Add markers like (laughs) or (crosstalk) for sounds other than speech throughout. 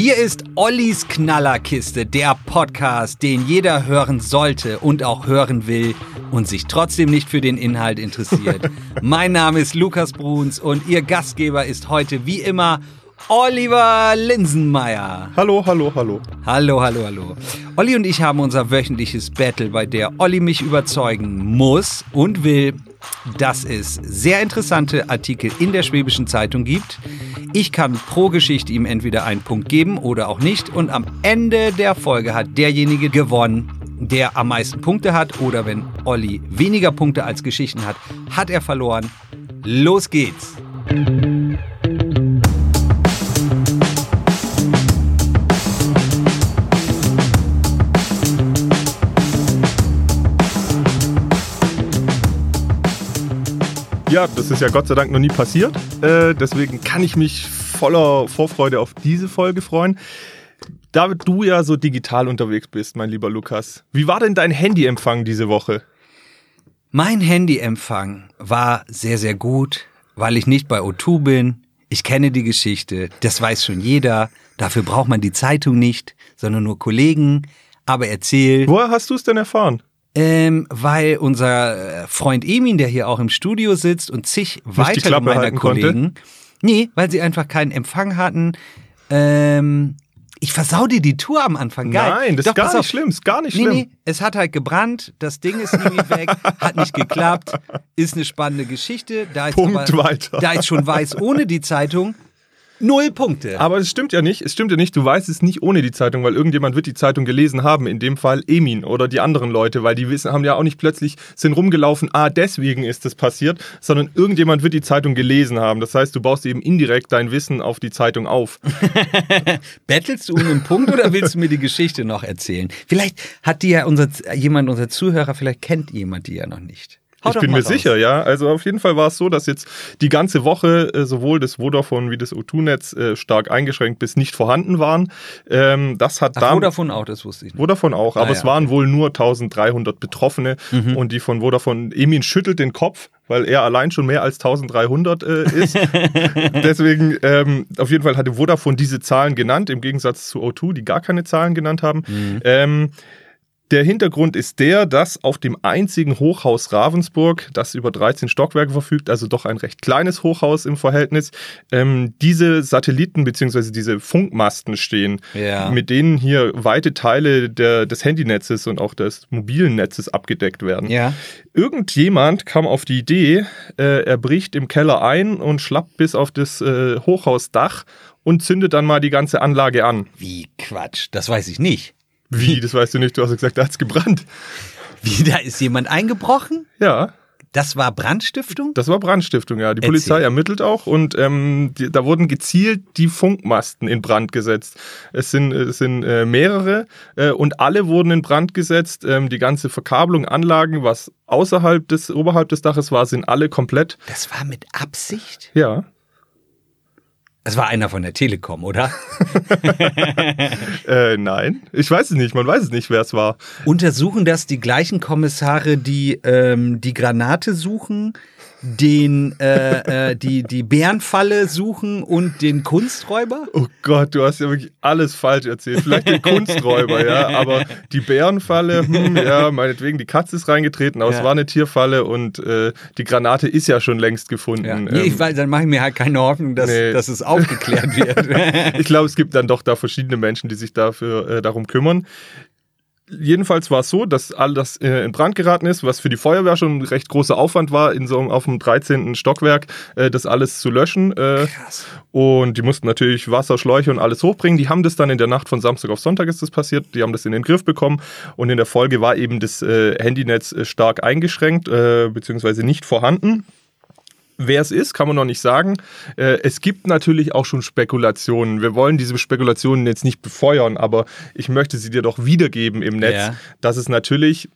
Hier ist Ollis Knallerkiste, der Podcast, den jeder hören sollte und auch hören will und sich trotzdem nicht für den Inhalt interessiert. (laughs) mein Name ist Lukas Bruns und Ihr Gastgeber ist heute wie immer Oliver Linsenmeier. Hallo, hallo, hallo. Hallo, hallo, hallo. Olli und ich haben unser wöchentliches Battle, bei der Olli mich überzeugen muss und will, dass es sehr interessante Artikel in der Schwäbischen Zeitung gibt. Ich kann pro Geschichte ihm entweder einen Punkt geben oder auch nicht. Und am Ende der Folge hat derjenige gewonnen, der am meisten Punkte hat. Oder wenn Olli weniger Punkte als Geschichten hat, hat er verloren. Los geht's! Ja, das ist ja Gott sei Dank noch nie passiert. Äh, deswegen kann ich mich voller Vorfreude auf diese Folge freuen. Da du ja so digital unterwegs bist, mein lieber Lukas, wie war denn dein Handyempfang diese Woche? Mein Handyempfang war sehr, sehr gut, weil ich nicht bei O2 bin. Ich kenne die Geschichte, das weiß schon jeder. Dafür braucht man die Zeitung nicht, sondern nur Kollegen. Aber erzähl. Woher hast du es denn erfahren? Ähm, weil unser äh, Freund Emin, der hier auch im Studio sitzt und zig weitere meiner Kollegen, konnte? nee, weil sie einfach keinen Empfang hatten. Ähm, ich versau dir die Tour am Anfang. Geil. Nein, das Doch, ist gar nicht auf. schlimm, ist gar nicht schlimm. Nee, nee, es hat halt gebrannt, das Ding ist irgendwie weg, hat nicht geklappt, ist eine spannende Geschichte. Da ist, Punkt aber, weiter. da ist schon weiß ohne die Zeitung. Null Punkte. Aber es stimmt ja nicht. Es stimmt ja nicht. Du weißt es nicht ohne die Zeitung, weil irgendjemand wird die Zeitung gelesen haben. In dem Fall Emin oder die anderen Leute, weil die wissen, haben ja auch nicht plötzlich sind rumgelaufen. Ah, deswegen ist das passiert, sondern irgendjemand wird die Zeitung gelesen haben. Das heißt, du baust eben indirekt dein Wissen auf die Zeitung auf. (laughs) Bettelst du um einen Punkt oder willst du mir die Geschichte noch erzählen? Vielleicht hat die ja unser, jemand, unser Zuhörer, vielleicht kennt jemand die ja noch nicht. Hau ich bin mir raus. sicher, ja. Also auf jeden Fall war es so, dass jetzt die ganze Woche äh, sowohl das Vodafone wie das O2-Netz äh, stark eingeschränkt bis nicht vorhanden waren. Ähm, das hat Ach, dann Vodafone auch, das wusste ich nicht. Vodafone auch, ah, aber ja. es waren wohl nur 1300 Betroffene mhm. und die von Vodafone, Emin schüttelt den Kopf, weil er allein schon mehr als 1300 äh, ist. (laughs) Deswegen, ähm, auf jeden Fall hatte Vodafone diese Zahlen genannt, im Gegensatz zu O2, die gar keine Zahlen genannt haben. Mhm. Ähm, der Hintergrund ist der, dass auf dem einzigen Hochhaus Ravensburg, das über 13 Stockwerke verfügt, also doch ein recht kleines Hochhaus im Verhältnis, ähm, diese Satelliten bzw. diese Funkmasten stehen, ja. mit denen hier weite Teile der, des Handynetzes und auch des mobilen Netzes abgedeckt werden. Ja. Irgendjemand kam auf die Idee, äh, er bricht im Keller ein und schlappt bis auf das äh, Hochhausdach und zündet dann mal die ganze Anlage an. Wie Quatsch, das weiß ich nicht. Wie, das weißt du nicht, du hast gesagt, da hat es gebrannt. Wie, da ist jemand eingebrochen? Ja. Das war Brandstiftung? Das war Brandstiftung, ja. Die Erzähl. Polizei ermittelt auch und ähm, die, da wurden gezielt die Funkmasten in Brand gesetzt. Es sind, es sind äh, mehrere äh, und alle wurden in Brand gesetzt. Ähm, die ganze Verkabelung, Anlagen, was außerhalb des, oberhalb des Daches war, sind alle komplett. Das war mit Absicht? Ja. Das war einer von der Telekom, oder? (laughs) äh, nein, ich weiß es nicht. Man weiß es nicht, wer es war. Untersuchen das die gleichen Kommissare, die ähm, die Granate suchen? Den äh, äh, die die Bärenfalle suchen und den Kunsträuber? Oh Gott, du hast ja wirklich alles falsch erzählt. Vielleicht den Kunsträuber, ja, aber die Bärenfalle, hm, ja, meinetwegen, die Katze ist reingetreten, aber ja. es war eine Tierfalle und äh, die Granate ist ja schon längst gefunden. Ja. Nee, ich ähm, weiß, dann mache ich mir halt keine Hoffnung, dass, nee. dass es aufgeklärt (laughs) wird. ich glaube, es gibt dann doch da verschiedene Menschen, die sich dafür äh, darum kümmern jedenfalls war es so, dass all das äh, in Brand geraten ist, was für die Feuerwehr schon ein recht großer Aufwand war, in so auf dem 13. Stockwerk äh, das alles zu löschen. Äh, Krass. Und die mussten natürlich Wasser, Schläuche und alles hochbringen. Die haben das dann in der Nacht von Samstag auf Sonntag ist das passiert. Die haben das in den Griff bekommen und in der Folge war eben das äh, Handynetz äh, stark eingeschränkt äh, beziehungsweise nicht vorhanden. Wer es ist, kann man noch nicht sagen. Äh, es gibt natürlich auch schon Spekulationen. Wir wollen diese Spekulationen jetzt nicht befeuern, aber ich möchte sie dir doch wiedergeben im Netz, ja. dass es natürlich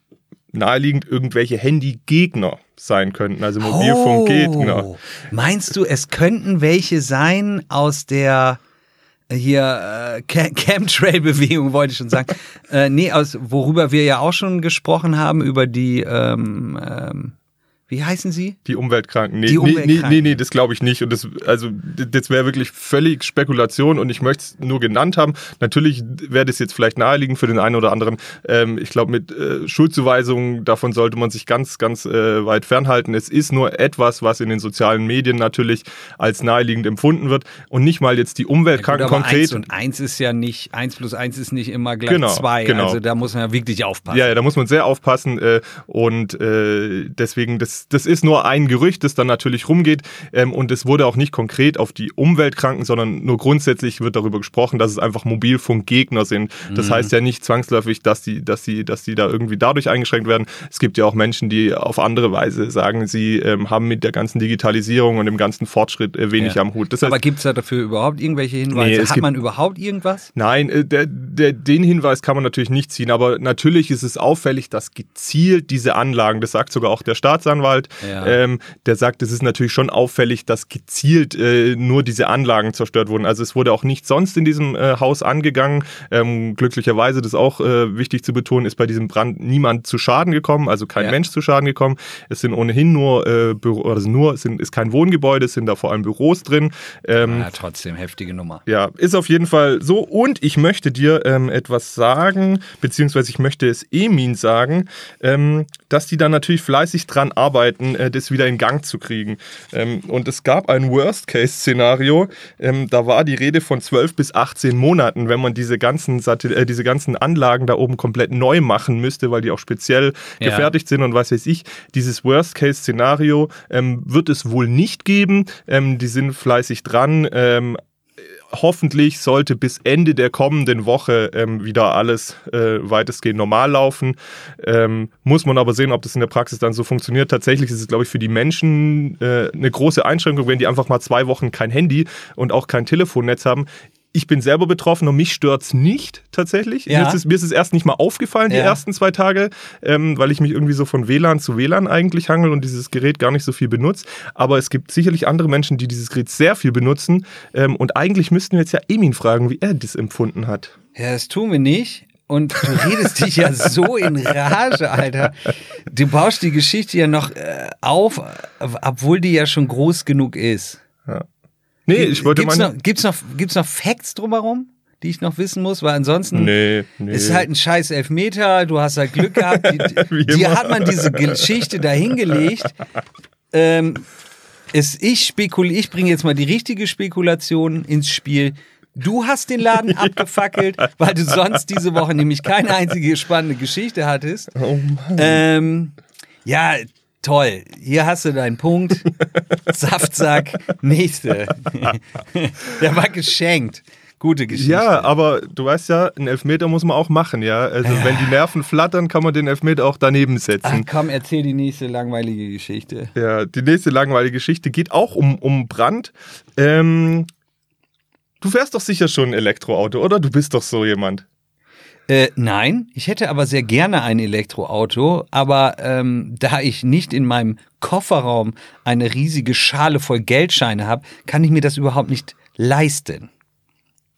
naheliegend irgendwelche Handygegner sein könnten, also Mobilfunkgegner. Oh, meinst du, es könnten welche sein aus der äh, hier äh, Chemtrail-Bewegung, wollte ich schon sagen. äh, nee, aus worüber wir ja auch schon gesprochen haben, über die ähm, ähm, wie heißen sie? Die Umweltkranken. Nee, Die nee, Umweltkranken. nee, nee, nee, das glaube ich nicht. Und das, also, das wäre wirklich völlig Spekulation und ich möchte es nur genannt haben. Natürlich wäre das jetzt vielleicht naheliegend für den einen oder anderen. Ähm, ich glaube, mit äh, Schuldzuweisungen, davon sollte man sich ganz, ganz äh, weit fernhalten. Es ist nur etwas, was in den sozialen Medien natürlich als naheliegend empfunden wird und nicht mal jetzt die Umweltkranken Gut, aber konkret. Eins und eins ist ja nicht, eins plus eins ist nicht immer gleich Genau, zwei. genau. Also da muss man ja wirklich aufpassen. Ja, ja, da muss man sehr aufpassen äh, und äh, deswegen, das, das ist nur ein Gerücht, das dann natürlich rumgeht ähm, und es wurde auch nicht konkret auf die Umweltkranken, sondern nur grundsätzlich wird darüber gesprochen, dass es einfach Mobilfunkgegner sind. Das Mhm. heißt ja nicht zwangsläufig, dass die, dass die, dass die da irgendwie dadurch eingeschränkt werden. Es gibt ja auch Menschen, die auf andere Weise sagen, sie ähm, haben mit der ganzen Digitalisierung und dem ganzen Fortschritt äh, wenig Ja. am Hut. Das heißt, aber gibt es da dafür überhaupt irgendwelche Hinweise? Nee, Hat man überhaupt irgendwas? Nein, äh, der, der, den Hinweis kann man natürlich nicht ziehen, aber natürlich ist es auffällig, dass gezielt diese Anlagen, das sagt sogar auch der Staatsanwalt, Ja. ähm, der sagt, es ist natürlich schon auffällig, dass gezielt äh, nur diese Anlagen zerstört wurden. Also es wurde auch nicht sonst in diesem äh, Haus angegangen. Ähm, glücklicherweise, das ist auch äh, wichtig zu betonen, ist bei diesem Brand niemand zu Schaden gekommen, also kein Ja. Mensch zu Schaden gekommen. Es sind ohnehin nur, äh, Büro, also nur, sind, ist kein Wohngebäude, es sind da vor allem Büros drin. Ähm, Ja, trotzdem, heftige Nummer. ja, ist auf jeden Fall so. Und ich möchte dir ähm, etwas sagen, beziehungsweise ich möchte es Emin sagen, ähm, dass die da natürlich fleißig dran arbeiten, äh, das wieder in Gang zu kriegen. Ähm, und es gab ein Worst-Case-Szenario. Ähm, da war die Rede von 12 bis 18 Monaten, wenn man diese ganzen, Satel äh, diese ganzen Anlagen da oben komplett neu machen müsste, weil die auch speziell Ja. gefertigt sind und was weiß ich. Dieses Worst-Case-Szenario ähm, wird es wohl nicht geben. Ähm, die sind fleißig dran. Hoffentlich sollte bis Ende der kommenden Woche ähm, wieder alles äh, weitestgehend normal laufen. Ähm, muss man aber sehen, ob das in der Praxis dann so funktioniert. Tatsächlich ist es, glaube ich, für die Menschen äh, eine große Einschränkung, wenn die einfach mal zwei Wochen kein Handy und auch kein Telefonnetz haben. Ich bin selber betroffen und mich stört's nicht tatsächlich. Ja. Mir, ist es, mir ist es erst nicht mal aufgefallen, die Ja. ersten zwei Tage, ähm, weil ich mich irgendwie so von WLAN zu WLAN eigentlich hangel und dieses Gerät gar nicht so viel benutze. Aber es gibt sicherlich andere Menschen, die dieses Gerät sehr viel benutzen. Ähm, und eigentlich müssten wir jetzt ja Emin fragen, wie er das empfunden hat. Ja, das tun wir nicht. Und du redest dich ja so in Rage, Alter. Du baust die Geschichte ja noch äh, auf, obwohl die ja schon groß genug ist. Nee, ich wollte gibt's meine. noch, gibt's noch, gibt's noch Facts drumherum, die ich noch wissen muss? Weil ansonsten Nee, nee. ist es halt ein scheiß Elfmeter, du hast halt Glück gehabt. (laughs) Immer. hat man diese Geschichte dahingelegt. Ähm, es, ich spekuliere, ich bringe jetzt mal die richtige Spekulation ins Spiel. Du hast den Laden (laughs) abgefackelt, weil du sonst diese Woche nämlich keine einzige spannende Geschichte hattest. oh Mann. Ähm, ja, toll. Hier hast du deinen Punkt. (laughs) Saftsack, nächste. Der war geschenkt. Gute Geschichte. Ja, aber du weißt ja, einen Elfmeter muss man auch machen, ja. Also wenn die (laughs) Nerven flattern, kann man den Elfmeter auch daneben Ach setzen. komm, erzähl die nächste langweilige Geschichte. Ja, die nächste langweilige Geschichte geht auch um, um Brand. Ähm, du fährst doch sicher schon ein Elektroauto, oder? Du bist doch so jemand. Äh, nein, ich hätte aber sehr gerne ein Elektroauto, aber ähm, da ich nicht in meinem Kofferraum eine riesige Schale voll Geldscheine habe, kann ich mir das überhaupt nicht leisten.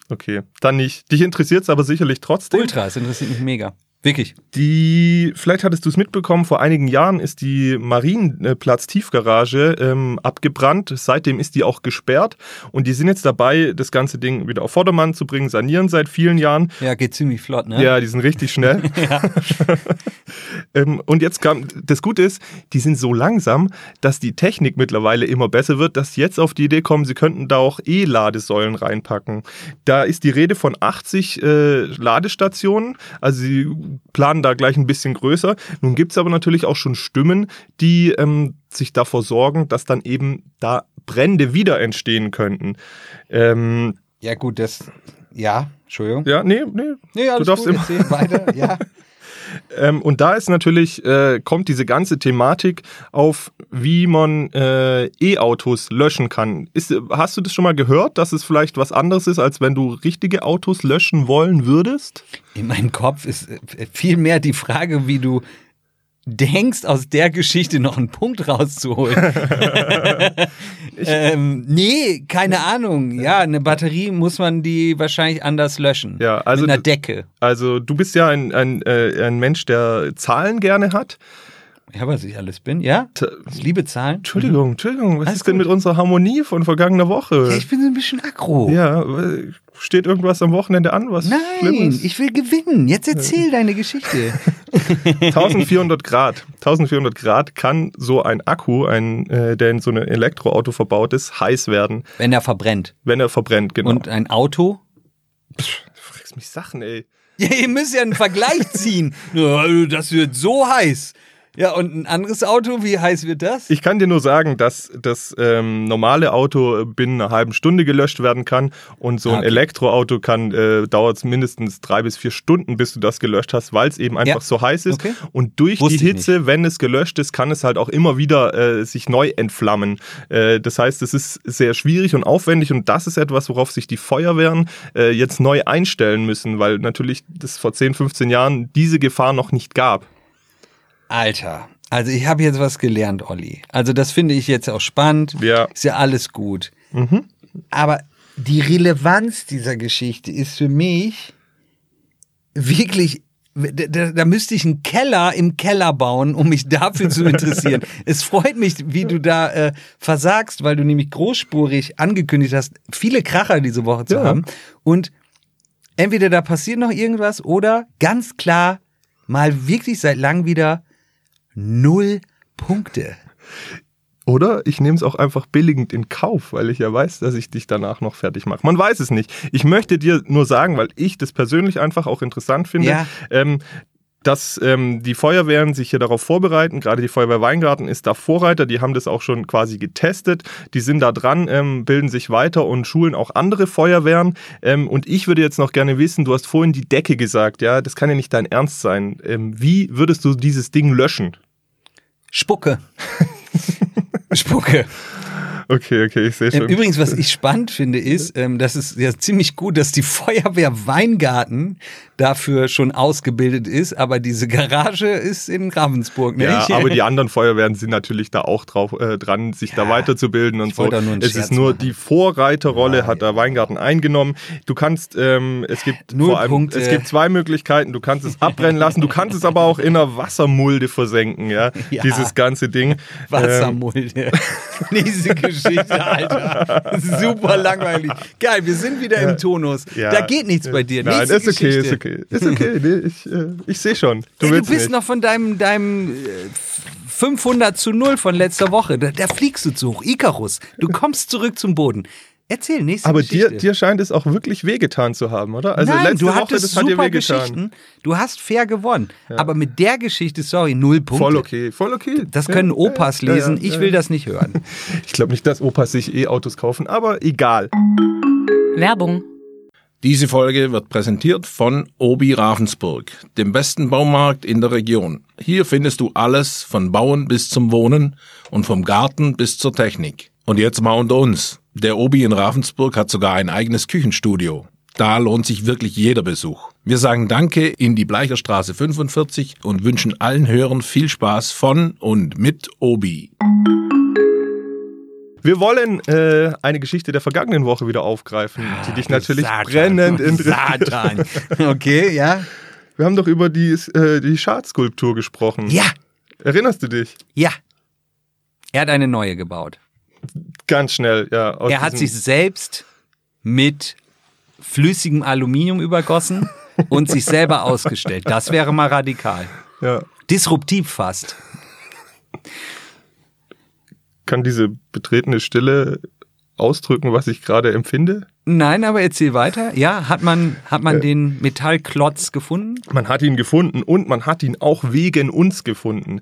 Okay, dann nicht. Dich interessiert es aber sicherlich trotzdem. Ultra, es interessiert mich mega. Wirklich. Die, vielleicht hattest du es mitbekommen, vor einigen Jahren ist die Marienplatz-Tiefgarage ähm, abgebrannt. Seitdem ist die auch gesperrt und die sind jetzt dabei, das ganze Ding wieder auf Vordermann zu bringen, sanieren seit vielen Jahren. Ja, geht ziemlich flott, ne? Ja, die sind richtig schnell. (laughs) (laughs) ähm, und jetzt kam, das Gute ist, die sind so langsam, dass die Technik mittlerweile immer besser wird, dass sie jetzt auf die Idee kommen, sie könnten da auch E-Ladesäulen reinpacken. Da ist die Rede von 80 äh, Ladestationen, also sie planen da gleich ein bisschen größer. Nun gibt es aber natürlich auch schon Stimmen, die ähm, sich davor sorgen, dass dann eben da Brände wieder entstehen könnten. Ähm, Ja, gut, das. Ja, Entschuldigung. ja, nee, nee. Nee, alles du darfst gut, immer. weiter. Ja. (laughs) Ähm, und da ist natürlich, äh, kommt diese ganze Thematik auf, wie man äh, E-Autos löschen kann. Ist, hast du das schon mal gehört, dass es vielleicht was anderes ist, als wenn du richtige Autos löschen wollen würdest? In meinem Kopf ist äh, viel mehr die Frage, wie du denkst, aus der Geschichte noch einen Punkt rauszuholen. (laughs) ähm, nee, keine Ahnung. Ja, eine Batterie muss man die wahrscheinlich anders löschen. Ja, also Mit einer Decke. Also du bist ja ein, ein, äh, ein Mensch, der Zahlen gerne hat. Ja, was ich alles bin, ja? Ich liebe Zahlen. Entschuldigung, Entschuldigung, was Alles ist denn gut. mit unserer Harmonie von vergangener Woche? Ich bin so ein bisschen aggro. Ja, äh, steht irgendwas am Wochenende an, was Nein, Schlimmes? ich will gewinnen. Jetzt erzähl deine Geschichte. (laughs) (laughs) 1400 Grad. 1400 Grad kann so ein Akku, ein, äh, der in so ein Elektroauto verbaut ist, heiß werden, Wenn er verbrennt. wenn er verbrennt, genau. Und ein Auto? du fragst mich Sachen, ey. (laughs) Ja, ihr müsst ja einen Vergleich ziehen. Ja, also das wird so heiß. Ja, und ein anderes Auto, wie heiß wird das? Ich kann dir nur sagen, dass das ähm, normale Auto binnen einer halben Stunde gelöscht werden kann und so ein okay. Elektroauto kann äh, dauert es mindestens drei bis vier Stunden, bis du das gelöscht hast, weil es eben einfach Ja. so heiß ist. Okay. Und durch Wusste die Hitze, wenn es gelöscht ist, kann es halt auch immer wieder äh, sich neu entflammen. Äh, das heißt, es ist sehr schwierig und aufwendig und das ist etwas, worauf sich die Feuerwehren äh, jetzt neu einstellen müssen, weil natürlich das vor 10, 15 Jahren diese Gefahr noch nicht gab. Alter, also ich habe jetzt was gelernt, Olli. Also das finde ich jetzt auch spannend. Ja. Ist ja alles gut. Aber die Relevanz dieser Geschichte ist für mich wirklich. Da, da, da müsste ich einen Keller im Keller bauen, um mich dafür zu interessieren. (laughs) es freut mich, wie du da äh, versagst, weil du nämlich großspurig angekündigt hast, viele Kracher diese Woche zu Ja. haben. Und entweder da passiert noch irgendwas oder ganz klar mal wirklich seit langem wieder null Punkte. Oder ich nehme es auch einfach billigend in Kauf, weil ich ja weiß, dass ich dich danach noch fertig mache. Man weiß es nicht. Ich möchte dir nur sagen, weil ich das persönlich einfach auch interessant finde, Ja. ähm, dass ähm, die Feuerwehren sich hier darauf vorbereiten. Gerade die Feuerwehr Weingarten ist da Vorreiter. Die haben das auch schon quasi getestet. Die sind da dran, ähm, bilden sich weiter und schulen auch andere Feuerwehren. Ähm, und ich würde jetzt noch gerne wissen, du hast vorhin die Decke gesagt, ja, das kann ja nicht dein Ernst sein. Ähm, wie würdest du dieses Ding löschen? Spucke. (laughs) Spucke. Okay, okay, ich sehe schon. Ähm, Übrigens, was (laughs) ich spannend finde, ist, ähm, das ist ja ziemlich gut, dass die Feuerwehr Weingarten dafür schon ausgebildet ist, aber diese Garage ist in Ravensburg. Ne? Ja, aber die (laughs) anderen Feuerwehren sind natürlich da auch drauf äh, dran, sich da Ja, weiterzubilden und so. Es Scherz ist nur machen. die Vorreiterrolle hat der Weingarten eingenommen. Du kannst, ähm, es gibt Null vor allem, Punkte. es gibt zwei Möglichkeiten. Du kannst es abbrennen lassen, du kannst es aber auch in einer Wassermulde versenken, ja, (laughs) Ja. dieses ganze Ding. Ähm, Wassermulde. Diese Geschichte, Alter. Super langweilig. Geil, wir sind wieder im Tonus. ja. da geht nichts bei dir. Nein, Nächste ist okay, ist Geschichte. okay. Ist okay, nee, ich, äh, ich sehe schon. Du Ey, du bist nicht. noch von deinem, deinem äh, 500 zu 0 von letzter Woche. Da, da fliegst du zu hoch. Icarus, du kommst zurück zum Boden. Erzähl, nächste aber Geschichte. dir, dir scheint es auch wirklich wehgetan zu haben, oder? Also Nein, letzte du Woche, hattest das hat dir super wehgetan. Geschichten. Du hast fair gewonnen. Aber mit der Geschichte, sorry, null Punkte. Voll okay, voll okay. Das Ja, können ja, Opas ja, lesen. ja, Ich ja. will das nicht hören. (laughs) Ich glaube nicht, dass Opas sich E-Autos kaufen, aber egal. Werbung. Diese Folge wird präsentiert von Obi Ravensburg, dem besten Baumarkt in der Region. Hier findest du alles von Bauen bis zum Wohnen und vom Garten bis zur Technik. Und jetzt mal unter uns. Der Obi in Ravensburg hat sogar ein eigenes Küchenstudio. Da lohnt sich wirklich jeder Besuch. Wir sagen Danke in die Bleicherstraße 45 und wünschen allen Hörern viel Spaß von und mit Obi. Wir wollen äh, eine Geschichte der vergangenen Woche wieder aufgreifen, die dich natürlich Satan. brennend (laughs) interessiert. Satan. (laughs) Okay, ja. Wir haben doch über die, äh, die Schadenskulptur gesprochen. Ja, Erinnerst du dich? ja. Er hat eine neue gebaut. Ganz schnell, ja. Er hat sich selbst mit flüssigem Aluminium übergossen (laughs) und sich selber ausgestellt. Das wäre mal radikal. ja. Disruptiv fast. Kann diese betretene Stille ausdrücken, was ich gerade empfinde? Nein, aber erzähl weiter. Ja, hat man, hat man den Metallklotz gefunden? Man hat ihn gefunden und man hat ihn auch wegen uns gefunden.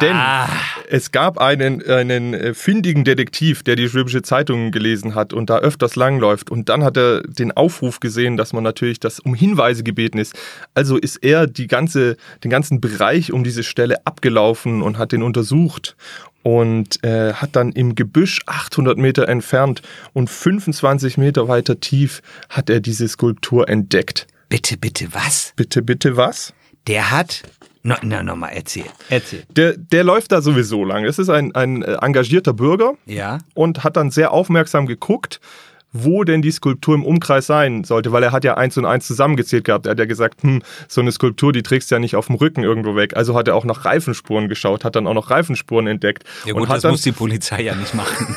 Denn Ah. es gab einen, einen äh, findigen Detektiv, der die Schwäbische Zeitung gelesen hat und da öfters langläuft. Und dann hat er den Aufruf gesehen, dass man natürlich das um Hinweise gebeten ist. Also ist er die ganze, den ganzen Bereich um diese Stelle abgelaufen und hat den untersucht und äh, hat dann im Gebüsch 800 Meter entfernt und 25 Meter weiter tief hat er diese Skulptur entdeckt. Bitte, bitte, was? Bitte, bitte was? Der hat. No, na, nochmal, erzähl. Erzähl. Der, der läuft da sowieso lang. Es ist ein, ein äh, engagierter Bürger Ja. und hat dann sehr aufmerksam geguckt, wo denn die Skulptur im Umkreis sein sollte, weil er hat ja eins und eins zusammengezählt gehabt. Er hat ja gesagt, hm, so eine Skulptur, die trägst du ja nicht auf dem Rücken irgendwo weg. Also hat er auch nach Reifenspuren geschaut, hat dann auch noch Reifenspuren entdeckt. Ja und gut, hat das muss die Polizei ja nicht machen. (laughs)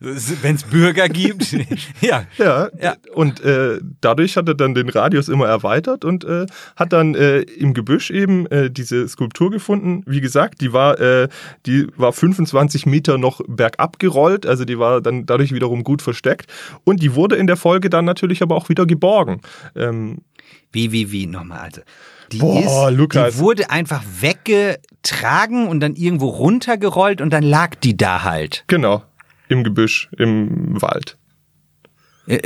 Wenn es Bürger gibt, (laughs) ja. Ja, Ja. und äh, dadurch hat er dann den Radius immer erweitert und äh, hat dann äh, im Gebüsch eben äh, diese Skulptur gefunden. Wie gesagt, die war, äh, die war 25 Meter noch bergab gerollt, also die war dann dadurch wiederum gut versteckt. Und die wurde in der Folge dann natürlich aber auch wieder geborgen. Ähm, Wie, wie, wie, nochmal, also. Die, Boah, ist, Lukas. die wurde einfach weggetragen und dann irgendwo runtergerollt und dann lag die da halt. genau, im Gebüsch, im Wald. Ich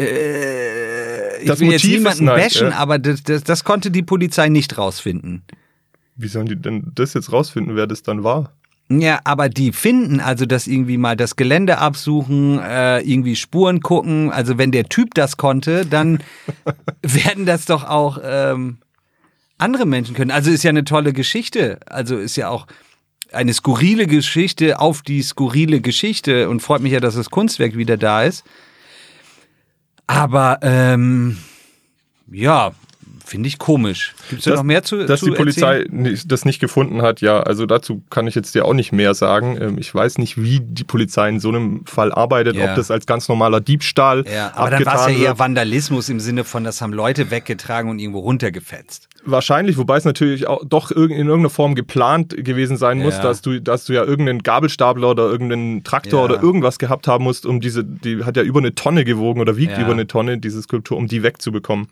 Das will jetzt Motiv ist niemanden nice, bashen, ja. aber das, das, das konnte die Polizei nicht rausfinden. Wie sollen die denn das jetzt rausfinden, wer das dann war? Ja, aber die finden also das irgendwie mal das Gelände absuchen, äh, irgendwie Spuren gucken. Also wenn der Typ das konnte, dann (laughs) werden das doch auch ähm, andere Menschen können. Also ist ja eine tolle Geschichte. Also ist ja auch eine skurrile Geschichte auf die skurrile Geschichte und freut mich ja, dass das Kunstwerk wieder da ist. Aber ähm, ja, finde ich komisch. Gibt es da noch mehr zu Dass zu die Polizei erzählen? das nicht gefunden hat, ja, also dazu kann ich jetzt dir auch nicht mehr sagen. Ähm, Ich weiß nicht, wie die Polizei in so einem Fall arbeitet, Ja. ob das als ganz normaler Diebstahl Ja, aber dann war es abgetan ja eher. Vandalismus im Sinne von, das haben Leute weggetragen und irgendwo runtergefetzt. Wahrscheinlich, wobei es natürlich auch doch in irgendeiner Form geplant gewesen sein muss, Ja. dass du, dass du ja irgendeinen Gabelstapler oder irgendeinen Traktor oder irgendwas gehabt haben musst, um diese, die hat ja über eine Tonne gewogen oder wiegt über eine Tonne, diese Skulptur, um die wegzubekommen.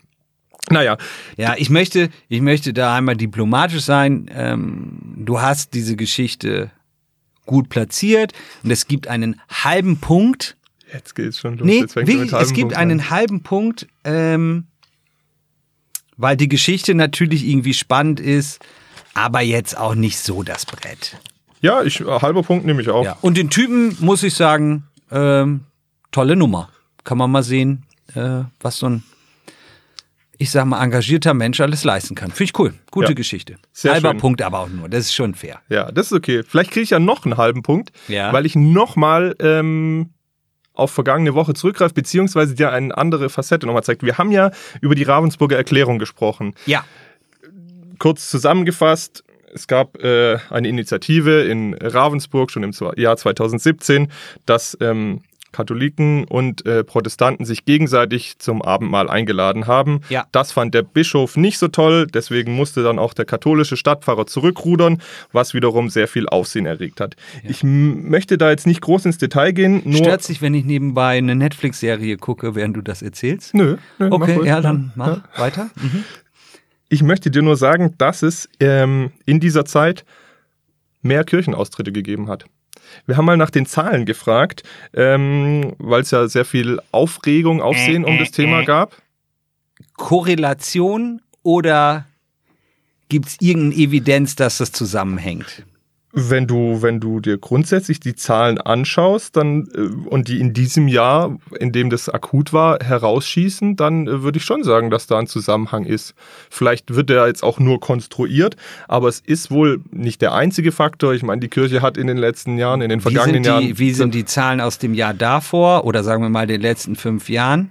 Naja, Ja, ich möchte, ich möchte da einmal diplomatisch sein. Ähm, du hast diese Geschichte gut platziert und es gibt einen halben Punkt. jetzt geht's schon los. Nee, wirklich, es gibt Punkt an. einen halben Punkt, ähm, weil die Geschichte natürlich irgendwie spannend ist, aber jetzt auch nicht so das Brett. Ja, ich, halber Punkt nehme ich auch. Ja. Und den Typen muss ich sagen, ähm, tolle Nummer. Kann man mal sehen, äh, was so ein, ich sag mal, engagierter Mensch alles leisten kann. Finde ich cool. Gute Ja. Geschichte. Sehr Halber schön. Punkt aber auch nur. Das ist schon fair. Ja, das ist okay. Vielleicht kriege ich ja noch einen halben Punkt, Ja. weil ich nochmal ähm, auf vergangene Woche zurückgreife, beziehungsweise dir eine andere Facette nochmal zeigt. Wir haben ja über die Ravensburger Erklärung gesprochen. Ja. Kurz zusammengefasst, es gab äh, eine Initiative in Ravensburg schon im Jahr 2017, dass ähm, Katholiken und äh, Protestanten sich gegenseitig zum Abendmahl eingeladen haben. Ja. Das fand der Bischof nicht so toll, deswegen musste dann auch der katholische Stadtpfarrer zurückrudern, was wiederum sehr viel Aufsehen erregt hat. Ich m- möchte da jetzt nicht groß ins Detail gehen, nur Stört sich, wenn ich nebenbei eine Netflix-Serie gucke, während du das erzählst? Nö, nö Okay, ja, dann mach weiter. Mhm. Ich möchte dir nur sagen, dass es ähm, in dieser Zeit mehr Kirchenaustritte gegeben hat. Wir haben mal nach den Zahlen gefragt, ähm, weil es ja sehr viel Aufregung, Aufsehen um das Thema gab. Korrelation oder gibt es irgendeine Evidenz, dass das zusammenhängt? Wenn du, wenn du dir grundsätzlich die Zahlen anschaust, dann äh, und die in diesem Jahr, in dem das akut war, herausschießen, dann äh, würde ich schon sagen, dass da ein Zusammenhang ist. Vielleicht wird der jetzt auch nur konstruiert, aber es ist wohl nicht der einzige Faktor. Ich meine, die Kirche hat in den letzten Jahren, in den Wie vergangenen sind, die, Jahren, wie sind die Zahlen aus dem Jahr davor oder sagen wir mal den letzten fünf Jahren?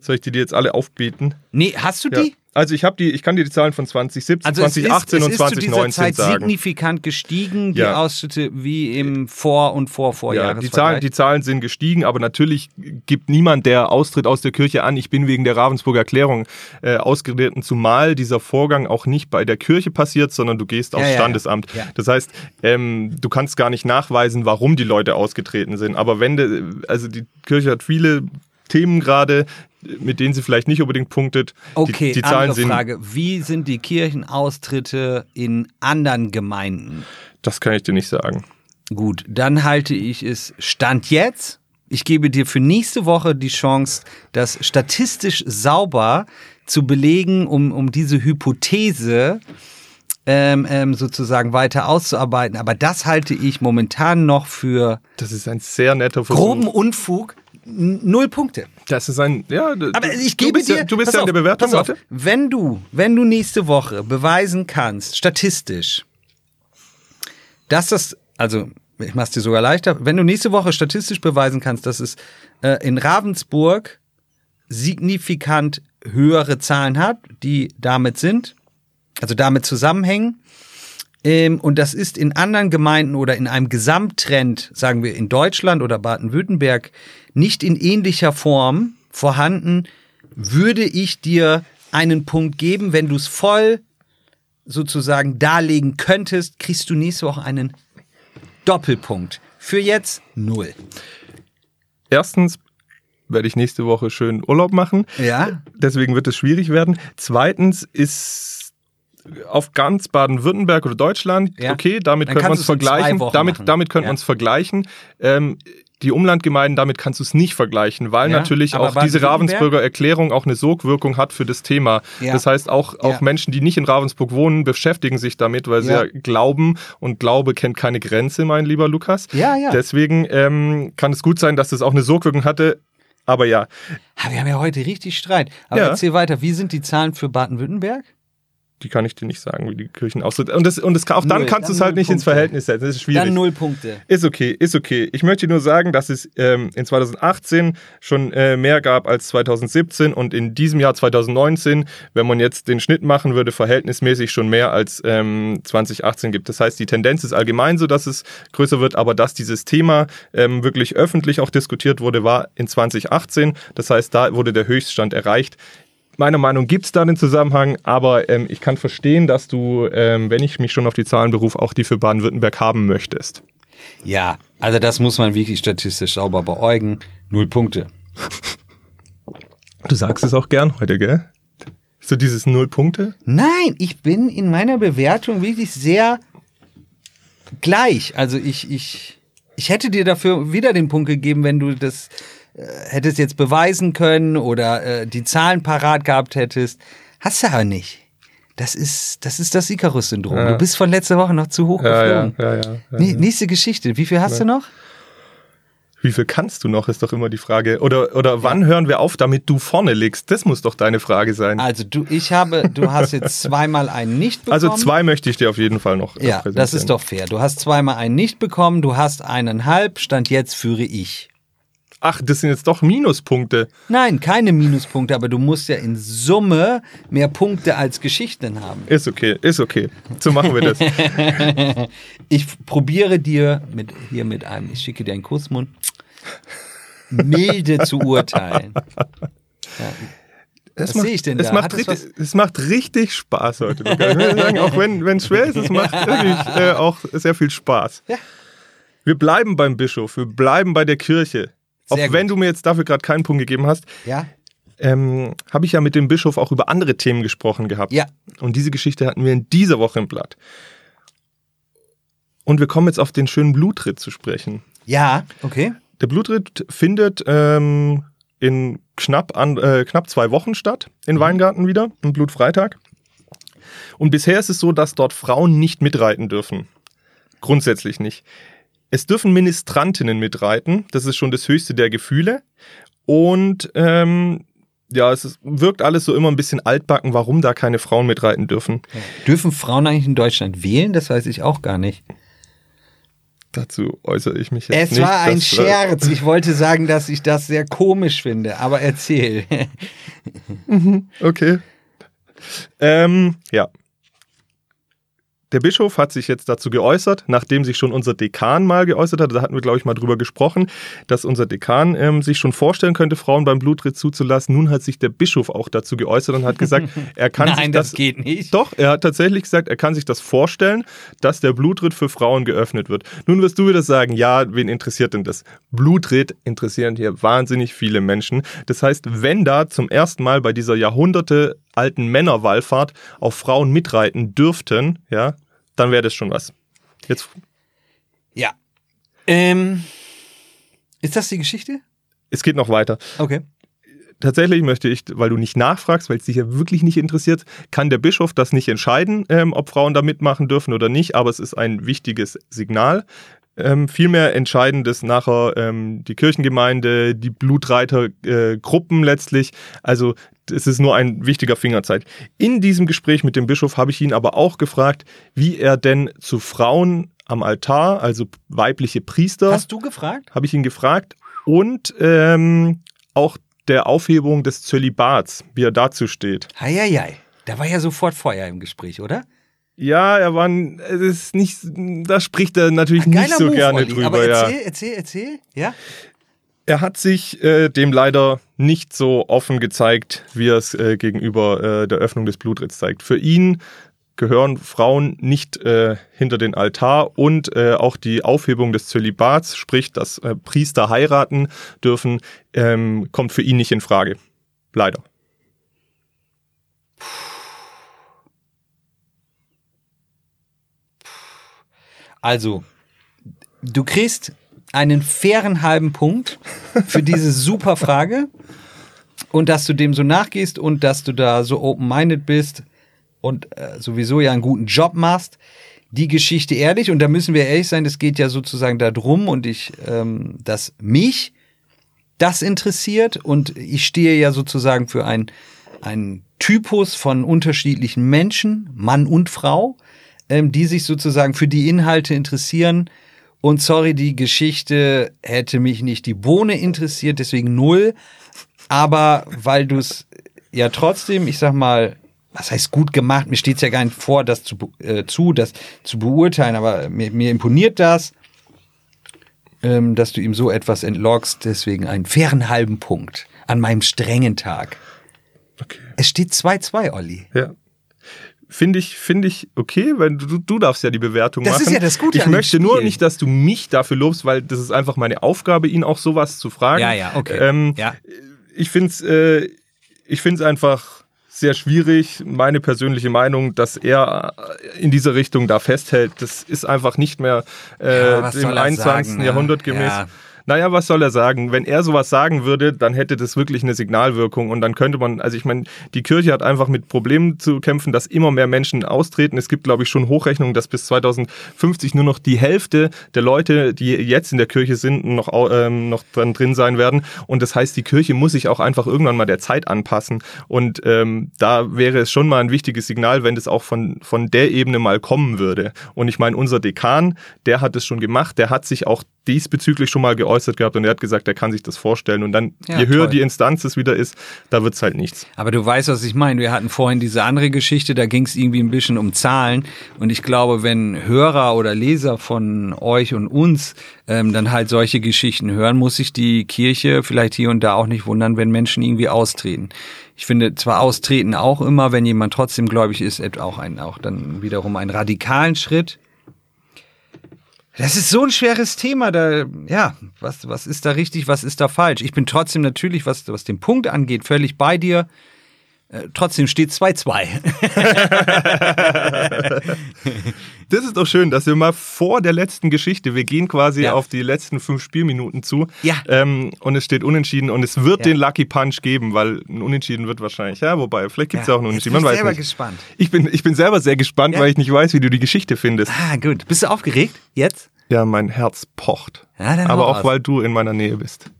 soll ich die dir jetzt alle aufbieten? Nee, hast du Ja. Also ich habe die, ich kann dir die Zahlen von 2017, Also es 2018 ist, und es ist zu dieser 2019 Zeit sagen. signifikant gestiegen, die Ja. Ausschütte wie im Vor- und Ja, Vorvorjahresvergleich. die Zahlen, die Zahlen sind gestiegen, aber natürlich gibt niemand, der austritt aus der Kirche an, ich bin wegen der Ravensburger Erklärung äh, ausgetreten, zumal dieser Vorgang auch nicht bei der Kirche passiert, sondern du gehst aufs Ja, ja, ja. Standesamt. Ja. Das heißt, ähm, du kannst gar nicht nachweisen, warum die Leute ausgetreten sind. Aber wenn, de, also die Kirche hat viele Themen gerade, mit denen sie vielleicht nicht unbedingt punktet. Okay, die, die Zahlen andere Frage. Wie sind die Kirchenaustritte in anderen Gemeinden? das kann ich dir nicht sagen. Gut, dann halte ich es Stand jetzt. Ich gebe dir für nächste Woche die Chance, das statistisch sauber zu belegen, um, um diese Hypothese ähm, ähm, sozusagen weiter auszuarbeiten. Aber das halte ich momentan noch für Das ist ein sehr netter Versuch. groben Unfug. Null Punkte. Das ist ein, ja, Aber ich du gebe bist dir, ja, du bist ja in der Bewertung, auf, wenn du, wenn du nächste Woche beweisen kannst, statistisch, dass das, also ich mach's dir sogar leichter, wenn du nächste Woche statistisch beweisen kannst, dass es äh, in Ravensburg signifikant höhere Zahlen hat, die damit sind, also damit zusammenhängen, ähm, und das ist in anderen Gemeinden oder in einem Gesamttrend, sagen wir in Deutschland oder Baden-Württemberg, nicht in ähnlicher Form vorhanden, würde ich dir einen Punkt geben, wenn du es voll sozusagen darlegen könntest, kriegst du nächste Woche einen Doppelpunkt. Für jetzt null. Erstens werde ich nächste Woche schön Urlaub machen. Ja. Deswegen wird es schwierig werden. Zweitens ist auf ganz Baden-Württemberg oder Deutschland, Ja. okay, damit können wir uns vergleichen. Damit, machen. damit können Ja. wir uns vergleichen. Ähm, die Umlandgemeinden, damit kannst du es nicht vergleichen, weil Ja, natürlich auch diese? Ravensburger Erklärung auch eine Sogwirkung hat für das Thema. Ja. Das heißt, auch, auch Ja. Menschen, die nicht in Ravensburg wohnen, beschäftigen sich damit, weil sie Ja. glauben und Glaube kennt keine Grenze, mein lieber Lukas. Ja, ja. Deswegen ähm, kann es gut sein, dass das auch eine Sogwirkung hatte. Aber ja, Wir haben ja heute richtig Streit. Aber erzähl weiter, wie sind die Zahlen für Baden-Württemberg? Die kann ich dir nicht sagen, wie die Kirchen aussehen. Und, das, und das, auch dann Null. kannst du es halt nicht ins Punkte. Verhältnis setzen. Das ist schwierig. Dann null Punkte. Ist okay, ist okay. Ich möchte nur sagen, dass es ähm, in 2018 schon äh, mehr gab als 2017 und in diesem Jahr 2019, wenn man jetzt den Schnitt machen würde, verhältnismäßig schon mehr als ähm, 2018 gibt. Das heißt, die Tendenz ist allgemein so, dass es größer wird, aber dass dieses Thema ähm, wirklich öffentlich auch diskutiert wurde, war in 2018. Das heißt, da wurde der Höchststand erreicht. Meiner Meinung gibt es da einen Zusammenhang, aber ähm, ich kann verstehen, dass du, ähm, wenn ich mich schon auf die Zahlen berufe, auch die für Baden-Württemberg haben möchtest. Ja, also das muss man wirklich statistisch sauber beäugen. Null Punkte. Du sagst es auch gern heute, gell? So dieses Null Punkte? Nein, ich bin in meiner Bewertung wirklich sehr gleich. Also ich, ich, ich hätte dir dafür wieder den Punkt gegeben, wenn du das hättest jetzt beweisen können oder äh, die Zahlen parat gehabt hättest. Hast du aber nicht. Das ist das, ist das Icarus-Syndrom. Ja. Du bist von letzter Woche noch zu hoch geflogen. ja, ja. Nächste Geschichte. Wie viel hast du noch? Wie viel kannst du noch, ist doch immer die Frage. Oder, oder wann hören wir auf, damit du vorne liegst? Das muss doch deine Frage sein. Also du, ich habe, du hast jetzt zweimal einen nicht bekommen. Also zwei möchte ich dir auf jeden Fall noch. äh, Ja, das ist doch fair. Du hast zweimal einen nicht bekommen, du hast eineinhalb, Stand jetzt führe ich. Ach, das sind jetzt doch Minuspunkte. Nein, keine Minuspunkte, aber du musst ja in Summe mehr Punkte als Geschichten haben. Ist okay, ist okay. So machen wir das. (laughs) Ich probiere dir mit, hier mit einem, ich schicke dir einen Kussmund, milde zu urteilen. Es Was sehe ich denn es da? Macht es richtig, es macht richtig Spaß heute. Ich will sagen, auch wenn es schwer ist, es macht (laughs) wirklich äh, auch sehr viel Spaß. Ja. Wir bleiben beim Bischof, wir bleiben bei der Kirche. Sehr auch wenn du mir jetzt dafür gerade keinen Punkt gegeben hast, Ja? ähm, habe ich ja mit dem Bischof auch über andere Themen gesprochen gehabt. Ja. Und diese Geschichte hatten wir in dieser Woche im Blatt. Und wir kommen jetzt auf den schönen Blutritt zu sprechen. Ja, okay. Der Blutritt findet ähm, in knapp, an, äh, knapp zwei Wochen statt, in Weingarten wieder, am Blutfreitag. Und bisher ist es so, dass dort Frauen nicht mitreiten dürfen. Grundsätzlich nicht. Es dürfen Ministrantinnen mitreiten, das ist schon das höchste der Gefühle. Und ähm, ja, es ist, wirkt alles so immer ein bisschen altbacken, warum da keine Frauen mitreiten dürfen. Dürfen Frauen eigentlich in Deutschland wählen? Das weiß ich auch gar nicht. Dazu äußere ich mich jetzt Es nicht. war ein äh, Scherz. (laughs) Ich wollte sagen, dass ich das sehr komisch finde, aber erzähl. Okay. Ähm, ja. Der Bischof hat sich jetzt dazu geäußert, nachdem sich schon unser Dekan mal geäußert hat, da hatten wir, glaube ich, mal drüber gesprochen, dass unser Dekan ähm, sich schon vorstellen könnte, Frauen beim Blutritt zuzulassen. Nun hat sich der Bischof auch dazu geäußert und hat gesagt, (laughs) er kann sich Nein, das, das geht nicht. Doch, er hat tatsächlich gesagt, er kann sich das vorstellen, dass der Blutritt für Frauen geöffnet wird. Nun wirst du wieder sagen, ja, wen interessiert denn das? Blutritt interessieren hier wahnsinnig viele Menschen. Das heißt, wenn da zum ersten Mal bei dieser Jahrhunderte alten Männerwallfahrt auch Frauen mitreiten dürften, ja, dann wäre das schon was. Jetzt, Ja. Ähm, ist das die Geschichte? es geht noch weiter. Okay. tatsächlich möchte ich, weil du nicht nachfragst, weil es dich ja wirklich nicht interessiert, kann der Bischof das nicht entscheiden, ähm, ob Frauen da mitmachen dürfen oder nicht, aber es ist ein wichtiges Signal. Ähm, vielmehr entscheidend ist nachher ähm, die Kirchengemeinde, die Blutreitergruppen äh, letztlich. Also es ist nur ein wichtiger Fingerzeig. In diesem Gespräch mit dem Bischof habe ich ihn aber auch gefragt, wie er denn zu Frauen am Altar, also weibliche Priester, Hast du gefragt? habe ich ihn gefragt. Und ähm, auch der Aufhebung des Zölibats, wie er dazu steht. Heieiei. Da war ja sofort Feuer im Gespräch, oder? Ja, er war, es ist nicht, da spricht er natürlich nicht so Move, gerne Olli. drüber. Aber ja. erzähl, erzähl, erzähl. Ja? Er hat sich äh, dem leider nicht so offen gezeigt, wie er es äh, gegenüber äh, der Öffnung des Blutritts zeigt. Für ihn gehören Frauen nicht äh, hinter den Altar und äh, auch die Aufhebung des Zölibats, sprich, dass äh, Priester heiraten dürfen, ähm, kommt für ihn nicht in Frage. Leider. Also, du kriegst einen fairen halben Punkt für diese (laughs) super Frage und dass du dem so nachgehst und dass du da so open-minded bist und äh, sowieso ja einen guten Job machst. Die Geschichte ehrlich, und da müssen wir ehrlich sein, es geht ja sozusagen darum und ich, ähm, dass mich das interessiert und ich stehe ja sozusagen für ein, ein Typus von unterschiedlichen Menschen, Mann und Frau, ähm, die sich sozusagen für die Inhalte interessieren. Und sorry, die Geschichte hätte mich nicht die Bohne interessiert, deswegen null. Aber weil du es ja trotzdem, ich sag mal, was heißt gut gemacht? Mir steht es ja gar nicht vor, das zu, äh, zu, das zu beurteilen, aber mir, mir imponiert das, ähm, dass du ihm so etwas entlockst. Deswegen einen fairen halben Punkt an meinem strengen Tag. Okay. Es steht 2-2, Olli. Ja. Finde ich, finde ich okay, weil du, du darfst ja die Bewertung Das machen. ist ja das Gute Ich möchte nur nicht, dass du mich dafür lobst, weil das ist einfach meine Aufgabe, ihn auch sowas zu fragen. Ja, ja, okay. Ähm, ja. ich finde es äh, ich find's einfach sehr schwierig, meine persönliche Meinung, dass er äh, in dieser Richtung da festhält. Das ist einfach nicht mehr äh, Ja, dem soll er 21. sagen, ne? Jahrhundert gemäß. Ja. Naja, was soll er sagen? Wenn er sowas sagen würde, dann hätte das wirklich eine Signalwirkung und dann könnte man, also ich meine, die Kirche hat einfach mit Problemen zu kämpfen, dass immer mehr Menschen austreten. Es gibt, glaube ich, schon Hochrechnungen, dass bis 2050 nur noch die Hälfte der Leute, die jetzt in der Kirche sind, noch, ähm, noch dran drin sein werden. Und das heißt, die Kirche muss sich auch einfach irgendwann mal der Zeit anpassen. Und ähm, da wäre es schon mal ein wichtiges Signal, wenn das auch von, von der Ebene mal kommen würde. Und ich meine, unser Dekan, der hat es schon gemacht, der hat sich auch diesbezüglich schon mal geäußert gehabt und er hat gesagt, er kann sich das vorstellen. Und dann, Ja, je höher toll. die Instanz es wieder ist, da wird's halt nichts. Aber du weißt, was ich meine. Wir hatten vorhin diese andere Geschichte, da ging es irgendwie ein bisschen um Zahlen. Und ich glaube, wenn Hörer oder Leser von euch und uns ähm, dann halt solche Geschichten hören, muss sich die Kirche vielleicht hier und da auch nicht wundern, wenn Menschen irgendwie austreten. Ich finde zwar austreten auch immer, wenn jemand trotzdem gläubig ist, auch ein, auch dann wiederum einen radikalen Schritt. Das ist so ein schweres Thema. Da, ja, was, was ist da richtig, was ist da falsch? Ich bin trotzdem natürlich, was, was den Punkt angeht, völlig bei dir. Äh, trotzdem steht 2-2. (laughs) Das ist doch schön, dass wir mal vor der letzten Geschichte, wir gehen quasi Ja. auf die letzten fünf Spielminuten zu. Ja. Ähm, und es steht unentschieden und es wird Ja. den Lucky Punch geben, weil ein Unentschieden wird wahrscheinlich. Ja, wobei, vielleicht gibt es ja. auch ein Jetzt Unentschieden. Man ich weiß selber nicht. gespannt. Ich bin, ich bin selber sehr gespannt, weil ich nicht weiß, wie du die Geschichte findest. Ah, gut. Bist du aufgeregt? Jetzt? Ja, mein Herz pocht. Ja, dann Aber auch, raus. weil du in meiner Nähe bist.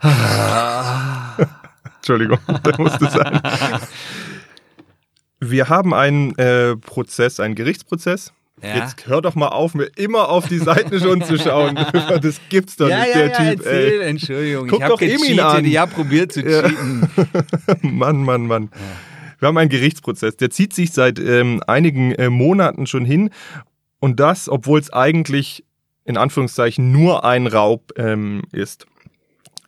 (laughs) Entschuldigung, (laughs) da musste sein. Wir haben einen äh, Prozess, einen Gerichtsprozess. Ja. Jetzt hör doch mal auf, mir immer auf die Seiten schon zu schauen. (laughs) (laughs) Das gibt's doch ja, nicht, ja, der ja, Typ. erzähl, Ey. Entschuldigung. Guck ich habe gecheatet, an. ich habe probiert zu cheaten. Mann, Mann, Mann. Wir haben einen Gerichtsprozess, der zieht sich seit ähm, einigen äh, Monaten schon hin. Und das, obwohl es eigentlich in Anführungszeichen nur ein Raub ähm, ist.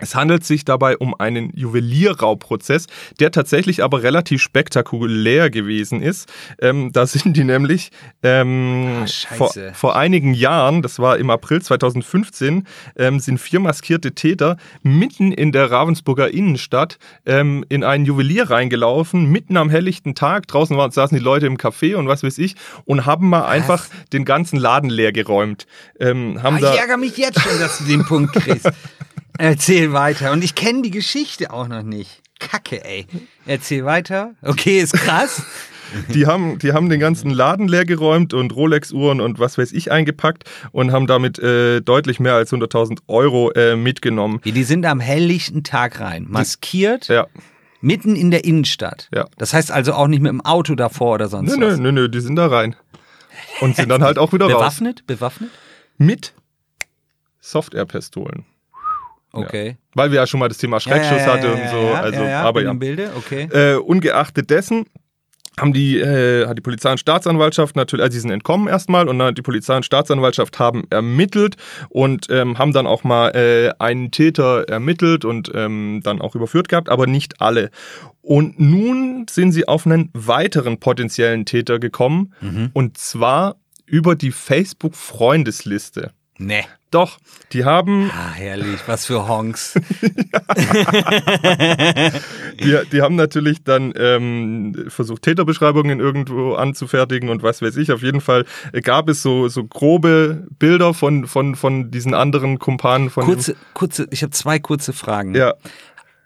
Es handelt sich dabei um einen Juwelierraubprozess, der tatsächlich aber relativ spektakulär gewesen ist. Ähm, da sind die nämlich ähm, Ah, vor, vor einigen Jahren, das war im April 2015, ähm, sind vier maskierte Täter mitten in der Ravensburger Innenstadt ähm, in einen Juwelier reingelaufen, mitten am helllichten Tag. Draußen waren, saßen die Leute im Café und was weiß ich und haben mal einfach den ganzen Laden leer geräumt. Ähm, Ah, ich ärgere mich jetzt schon, dass du den Punkt kriegst. (laughs) Erzähl weiter. Und ich kenne die Geschichte auch noch nicht. Kacke, ey. Erzähl weiter. Okay, ist krass. (laughs) Die haben, die haben den ganzen Laden leer geräumt und Rolex-Uhren und was weiß ich eingepackt und haben damit äh, deutlich mehr als 100.000 Euro äh, mitgenommen. Die sind am helllichten Tag rein, maskiert, Ja. mitten in der Innenstadt. Ja. Das heißt also auch nicht mit dem Auto davor oder sonst Nö, nö, was. nö, nö, die sind da rein. und sind dann halt auch wieder raus. Bewaffnet? Bewaffnet? Mit Soft-Air-Pistolen. Okay. Weil wir ja schon mal das Thema Schreckschuss hatte und so. Ja, also, ja, ja, aber ja. Bilde, okay. Äh, ungeachtet dessen haben die, äh, hat die Polizei und Staatsanwaltschaft natürlich, also die sind entkommen erstmal und dann die Polizei und Staatsanwaltschaft haben ermittelt und ähm, haben dann auch mal äh, einen Täter ermittelt und ähm, dann auch überführt gehabt, aber nicht alle. Und nun sind sie auf einen weiteren potenziellen Täter gekommen Mhm. und zwar über die Facebook-Freundesliste. Nee. Doch, die haben Ah, herrlich. Was für Honks. (laughs) (laughs) Die, die haben natürlich dann ähm, versucht, Täterbeschreibungen irgendwo anzufertigen und was weiß ich. Auf jeden Fall gab es so, so grobe Bilder von, von, von diesen anderen Kumpanen. Von kurze, kurze, ich habe zwei kurze Fragen. Ja,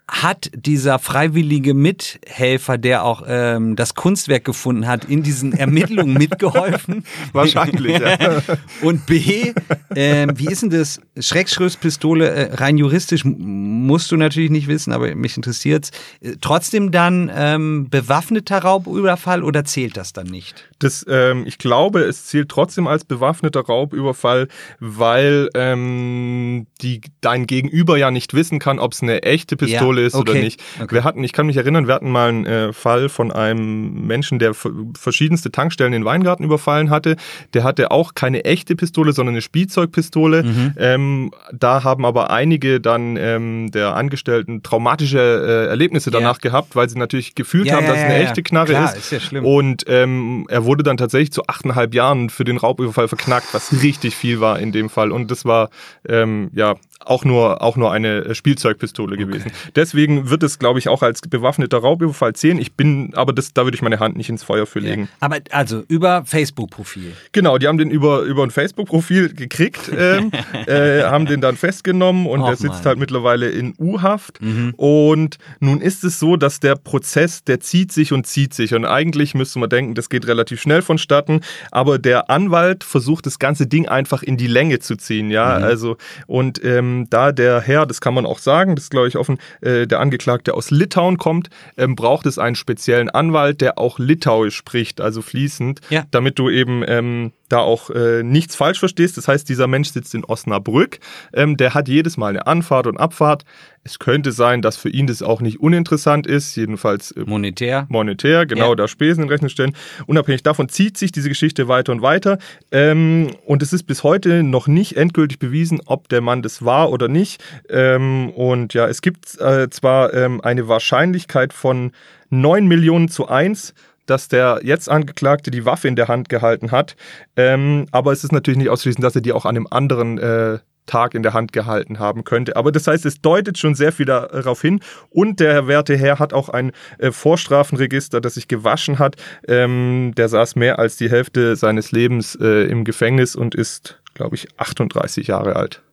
Hat dieser freiwillige Mithelfer, der auch ähm, das Kunstwerk gefunden hat, in diesen Ermittlungen mitgeholfen? (laughs) wahrscheinlich. ja. (laughs) Und B, ähm, wie ist denn das? Schreckschusspistole, äh, rein juristisch musst du natürlich nicht wissen, aber mich interessiert's. Äh, trotzdem dann ähm, bewaffneter Raubüberfall oder zählt das dann nicht? Das, ähm, ich glaube, es zählt trotzdem als bewaffneter Raubüberfall, weil ähm, die, dein Gegenüber ja nicht wissen kann, ob es eine echte Pistole Ja, ist oder okay, nicht. okay. Wir hatten, ich kann mich erinnern, wir hatten mal einen äh, Fall von einem Menschen, der verschiedenste Tankstellen in Weingarten überfallen hatte. Der hatte auch keine echte Pistole, sondern eine Spielzeugpistole. Mhm. Ähm, da haben aber einige dann ähm, der Angestellten traumatische äh, Erlebnisse danach gehabt, weil sie natürlich gefühlt Ja, haben, ja, dass es eine ja. echte Knarre Klar, ist. ist. Und ähm, er wurde dann tatsächlich zu achteinhalb Jahren für den Raubüberfall verknackt, was (laughs) richtig viel war in dem Fall. Und das war ähm, ja auch nur, auch nur eine äh, Spielzeugpistole gewesen. Deswegen wird es, glaube ich, auch als bewaffneter Raubüberfall zählen. Ich bin, aber das, da würde ich meine Hand nicht ins Feuer für legen. Aber also über Facebook-Profil. Genau, die haben den über, über ein Facebook-Profil gekriegt, ähm, (laughs) äh, haben den dann festgenommen und Och, der sitzt Mann. halt mittlerweile in U-Haft. Und nun ist es so, dass der Prozess, der zieht sich und zieht sich. Und eigentlich müsste man denken, das geht relativ schnell vonstatten. Aber der Anwalt versucht, das ganze Ding einfach in die Länge zu ziehen. Ja, also, und ähm, da der Herr, das kann man auch sagen, das glaube ich, offen, äh, der Angeklagte aus Litauen kommt, ähm, braucht es einen speziellen Anwalt, der auch Litauisch spricht, also fließend, Ja. damit du eben ähm, da auch äh, nichts falsch verstehst. Das heißt, dieser Mensch sitzt in Osnabrück, ähm, der hat jedes Mal eine Anfahrt und Abfahrt. Es könnte sein, dass für ihn das auch nicht uninteressant ist, jedenfalls äh, Monetär. monetär, genau Ja. da Spesen in Rechnung stellen. Unabhängig davon zieht sich diese Geschichte weiter und weiter. Ähm, und es ist bis heute noch nicht endgültig bewiesen, ob der Mann das war oder nicht. Ähm, und ja, es gibt äh, zwar ähm, eine Wahrscheinlichkeit von 9 Millionen zu 1, dass der jetzt Angeklagte die Waffe in der Hand gehalten hat. Ähm, aber es ist natürlich nicht auszuschließen, dass er die auch an einem anderen äh, Tag in der Hand gehalten haben könnte. Aber das heißt, es deutet schon sehr viel darauf hin. Und der werte Herr hat auch ein äh, Vorstrafenregister, das sich gewaschen hat. Ähm, der saß mehr als die Hälfte seines Lebens äh, im Gefängnis und ist, glaube ich, 38 Jahre alt.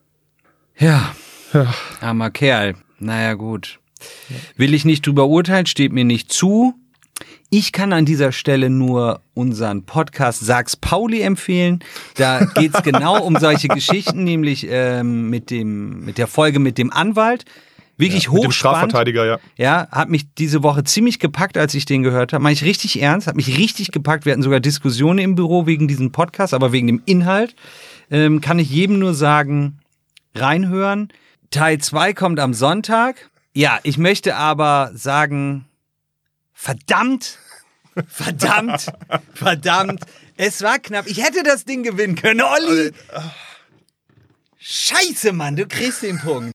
Ja. Ja. Armer Kerl. Naja, gut. Will ich nicht drüber urteilen, steht mir nicht zu. Ich kann an dieser Stelle nur unseren Podcast Sags Pauli empfehlen. Da geht's genau um solche Geschichten, nämlich ähm, mit, dem, mit der Folge mit dem Anwalt. Wirklich Mit dem hochspannend. Strafverteidiger, ja. Ja, hat mich diese Woche ziemlich gepackt, als ich den gehört habe. Mach ich richtig ernst, hat mich richtig gepackt. Wir hatten sogar Diskussionen im Büro wegen diesem Podcast, aber wegen dem Inhalt. Ähm, kann ich jedem nur sagen, reinhören. Teil 2 kommt am Sonntag. Ja, ich möchte aber sagen, verdammt, verdammt, verdammt. Es war knapp. Ich hätte das Ding gewinnen können, Olli. Scheiße, Mann, du kriegst den Punkt.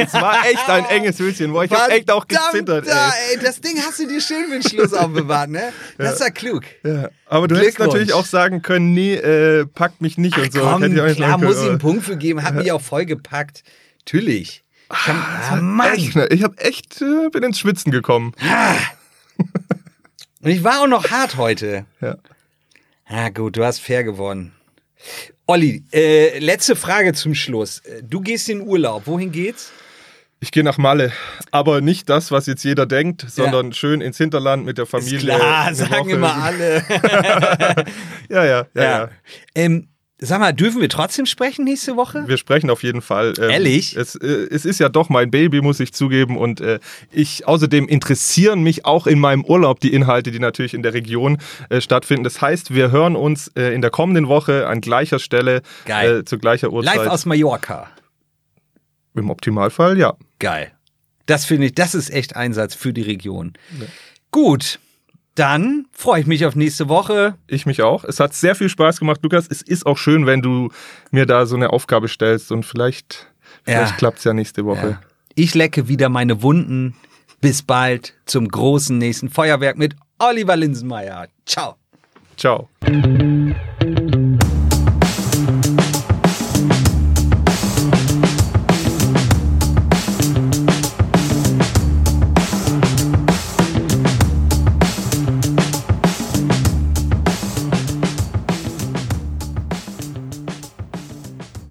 Es war echt ein enges Höschen, wo ich hab echt auch gezittert. Verdammt, Ey. ey. Das Ding hast du dir schön für den Schluss aufbewahrt, ne? Das war klug. Ja, aber du hättest natürlich auch sagen können, nee, äh, packt mich nicht und so. Komm, klar, muss ich einen aber- Punkt für geben. Hat mich auch voll gepackt. Natürlich. Kann, ah, Echt, ne? Ich habe echt, äh, bin ins Schwitzen gekommen. Und ich war auch noch hart heute. Ja. Ah, gut, du hast fair gewonnen. Olli, äh, letzte Frage zum Schluss. Du gehst in Urlaub. Wohin geht's? Ich gehe nach Malle, aber nicht das, was jetzt jeder denkt, sondern schön ins Hinterland mit der Familie. Klar, eine sagen Woche. immer alle. (laughs) Ja, ja, ja, ja. Ähm, Sag mal, dürfen wir trotzdem sprechen nächste Woche? Wir sprechen auf jeden Fall. Ähm, Ehrlich? Es, äh, es ist ja doch mein Baby, muss ich zugeben. Und äh, ich außerdem interessieren mich auch in meinem Urlaub die Inhalte, die natürlich in der Region äh, stattfinden. Das heißt, wir hören uns äh, in der kommenden Woche an gleicher Stelle Geil. Äh, zu gleicher Uhrzeit. Live aus Mallorca. Im Optimalfall, ja. Geil. Das finde ich, das ist echt Einsatz für die Region. Gut, dann freue ich mich auf nächste Woche. Ich mich auch. Es hat sehr viel Spaß gemacht, Lukas. Es ist auch schön, wenn du mir da so eine Aufgabe stellst und vielleicht, vielleicht Ja. klappt es ja nächste Woche. Ja. Ich lecke wieder meine Wunden. Bis bald zum großen nächsten Feuerwerk mit Oliver Linsenmeier. Ciao. Ciao.